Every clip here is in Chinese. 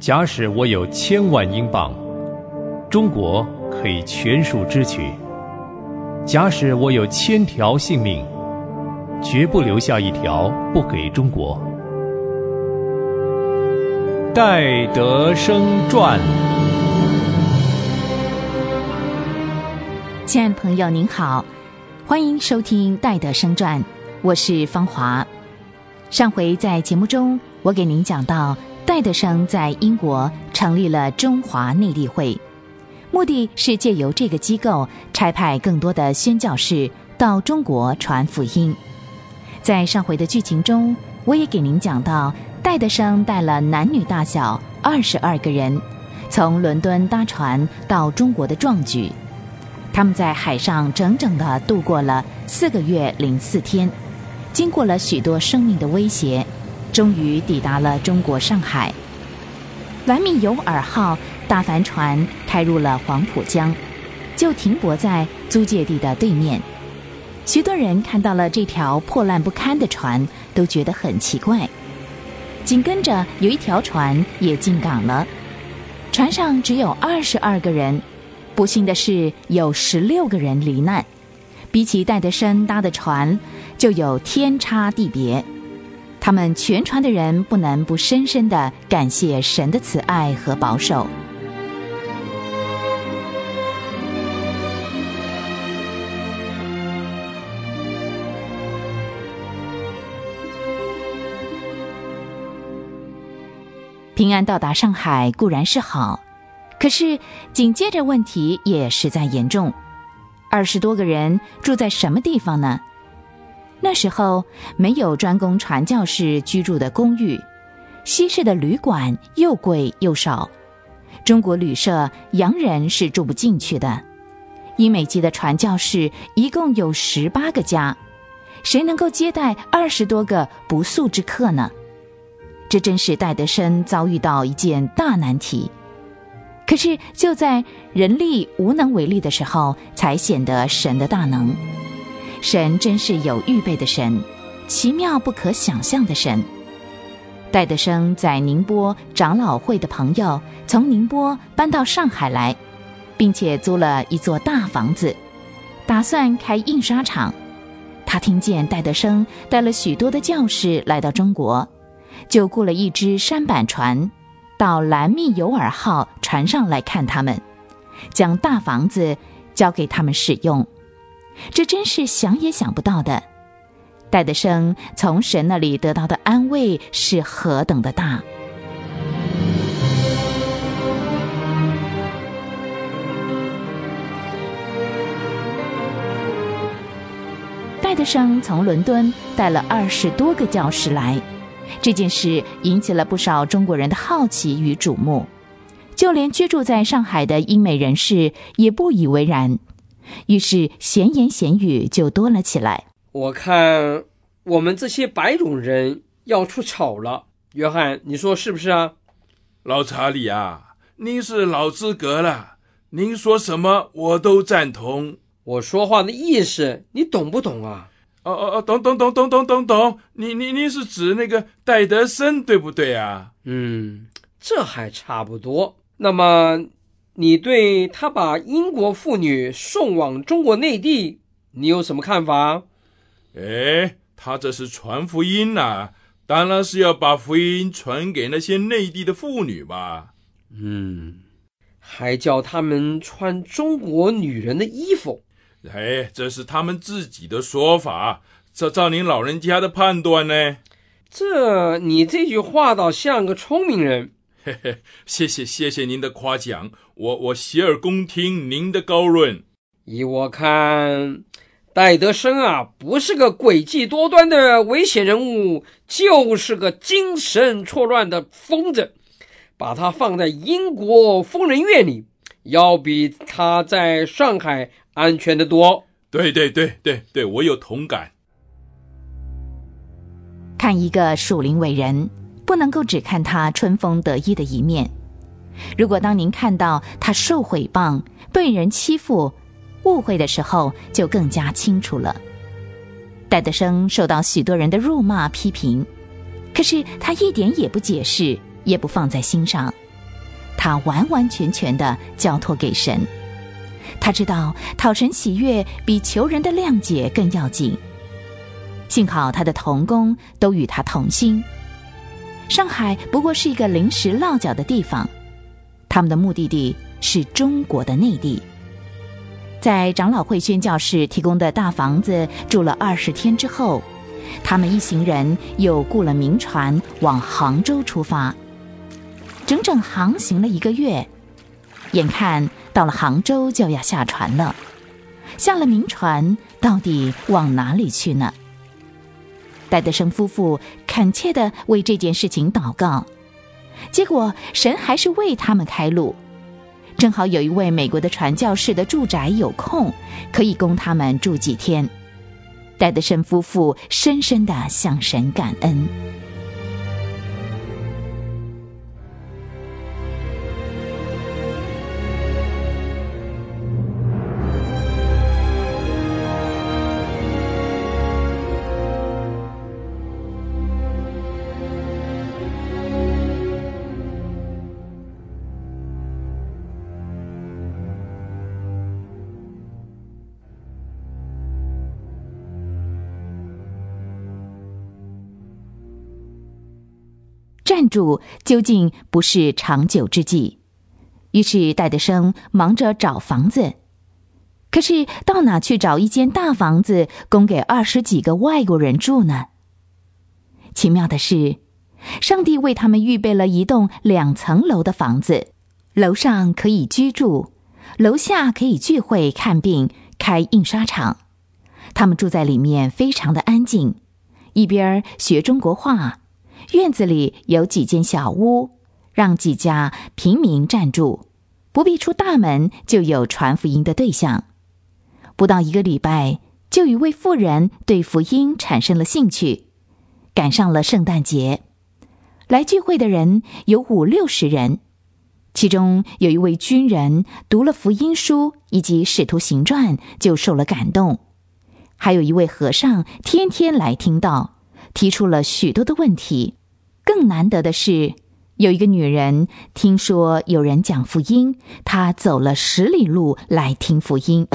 假使我有千万英镑，中国可以全数支取；假使我有千条性命，绝不留下一条不给中国。戴德生传。亲爱的朋友，您好，欢迎收听《戴德生传》，我是芳华。上回在节目中，我给您讲到。戴德生在英国成立了中华内地会，目的是借由这个机构差派更多的宣教士到中国传福音。在上回的剧情中，我也给您讲到，戴德生带了男女大小二十二个人，从伦敦搭船到中国的壮举。他们在海上整整的度过了四个月零四天，经过了许多生命的威胁。终于抵达了中国上海。兰密尤尔号大帆船开入了黄浦江，就停泊在租界地的对面。许多人看到了这条破烂不堪的船，都觉得很奇怪。紧跟着有一条船也进港了，船上只有二十二个人。不幸的是，有十六个人罹难，比起戴德生搭的船，就有天差地别。他们全船的人不能不深深的感谢神的慈爱和保守。平安到达上海固然是好，可是紧接着问题也实在严重。二十多个人住在什么地方呢？那时候没有专供传教士居住的公寓，西式的旅馆又贵又少，中国旅社洋人是住不进去的。英美籍的传教士一共有十八个家，谁能够接待二十多个不速之客呢？这真是戴德生遭遇到一件大难题。可是就在人力无能为力的时候，才显得神的大能。神真是有预备的神，奇妙不可想象的神。戴德生在宁波长老会的朋友从宁波搬到上海来，并且租了一座大房子，打算开印刷厂。他听见戴德生带了许多的教士来到中国，就雇了一只舢板船，到蓝密尤尔号船上来看他们，将大房子交给他们使用。这真是想也想不到的，戴德生从神那里得到的安慰是何等的大。戴德生从伦敦带了二十多个教师来，这件事引起了不少中国人的好奇与瞩目，就连居住在上海的英美人士也不以为然。于是闲言闲语就多了起来。我看我们这些白种人要出丑了，约翰，你说是不是啊？老查理啊，您是老资格了，您说什么我都赞同。我说话的意思你懂不懂啊？哦哦哦，懂懂懂懂懂懂懂。你你你是指那个戴德森对不对啊？嗯，这还差不多。那么。你对他把英国妇女送往中国内地，你有什么看法？哎，他这是传福音呐，当然是要把福音传给那些内地的妇女吧。嗯，还叫他们穿中国女人的衣服。哎，这是他们自己的说法。这照您老人家的判断呢？这你这句话倒像个聪明人。嘿嘿，谢谢谢谢您的夸奖，我我洗耳恭听您的高论。依我看，戴德生啊，不是个诡计多端的危险人物，就是个精神错乱的疯子。把他放在英国疯人院里，要比他在上海安全的多。对对对对对，我有同感。看一个属灵伟人。不能够只看他春风得意的一面。如果当您看到他受毁谤、被人欺负、误会的时候，就更加清楚了。戴德生受到许多人的辱骂批评，可是他一点也不解释，也不放在心上，他完完全全的交托给神。他知道讨神喜悦比求人的谅解更要紧。幸好他的同工都与他同心。上海不过是一个临时落脚的地方，他们的目的地是中国的内地。在长老会宣教士提供的大房子住了二十天之后，他们一行人又雇了民船往杭州出发，整整航行了一个月。眼看到了杭州就要下船了，下了民船，到底往哪里去呢？戴德生夫妇恳切的为这件事情祷告，结果神还是为他们开路。正好有一位美国的传教士的住宅有空，可以供他们住几天。戴德生夫妇深深的向神感恩。暂住究竟不是长久之计，于是戴德生忙着找房子。可是到哪去找一间大房子供给二十几个外国人住呢？奇妙的是，上帝为他们预备了一栋两层楼的房子，楼上可以居住，楼下可以聚会、看病、开印刷厂。他们住在里面，非常的安静，一边学中国话。院子里有几间小屋，让几家平民暂住，不必出大门就有传福音的对象。不到一个礼拜，就一位妇人对福音产生了兴趣，赶上了圣诞节，来聚会的人有五六十人，其中有一位军人读了福音书以及使徒行传就受了感动，还有一位和尚天天来听到，提出了许多的问题。更难得的是，有一个女人听说有人讲福音，她走了十里路来听福音。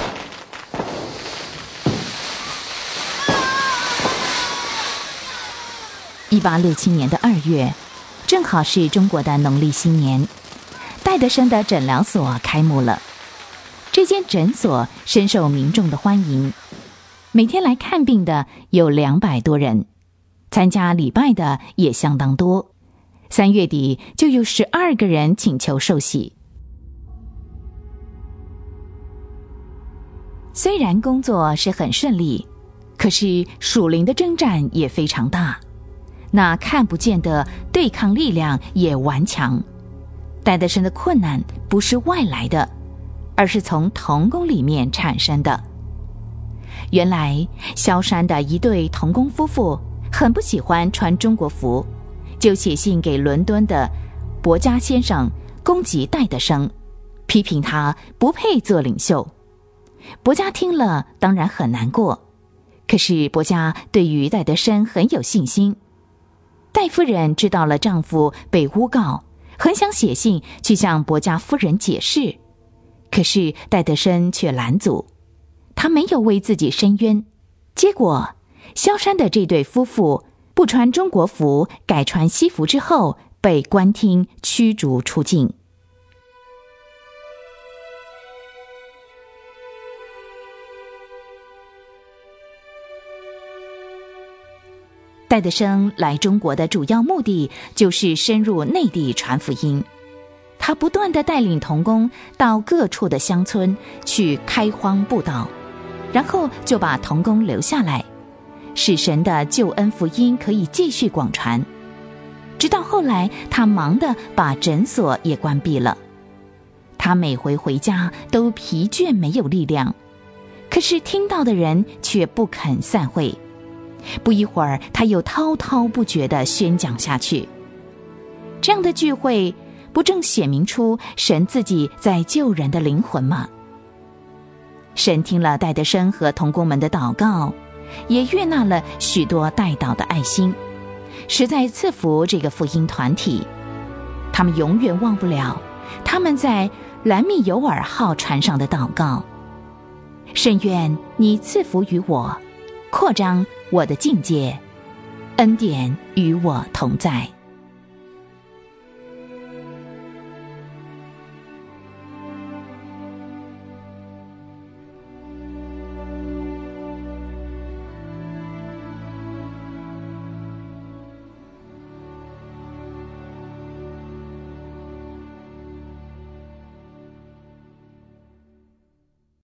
一八六七年的二月，正好是中国的农历新年，戴德生的诊疗所开幕了。这间诊所深受民众的欢迎，每天来看病的有两百多人。参加礼拜的也相当多，三月底就有十二个人请求受洗。虽然工作是很顺利，可是属灵的征战也非常大，那看不见的对抗力量也顽强。戴德生的困难不是外来的，而是从童工里面产生的。原来萧山的一对童工夫妇。很不喜欢穿中国服，就写信给伦敦的伯嘉先生，攻击戴德生，批评他不配做领袖。伯嘉听了当然很难过，可是伯嘉对于戴德生很有信心。戴夫人知道了丈夫被诬告，很想写信去向伯嘉夫人解释，可是戴德生却拦阻，他没有为自己申冤，结果。萧山的这对夫妇不穿中国服，改穿西服之后，被官厅驱逐出境。戴德生来中国的主要目的就是深入内地传福音，他不断的带领童工到各处的乡村去开荒布道，然后就把童工留下来。使神的救恩福音可以继续广传，直到后来，他忙的把诊所也关闭了。他每回回家都疲倦没有力量，可是听到的人却不肯散会。不一会儿，他又滔滔不绝的宣讲下去。这样的聚会，不正显明出神自己在救人的灵魂吗？神听了戴德生和童工们的祷告。也悦纳了许多带祷的爱心，实在赐福这个福音团体。他们永远忘不了他们在兰密尤尔号船上的祷告。甚愿你赐福于我，扩张我的境界，恩典与我同在。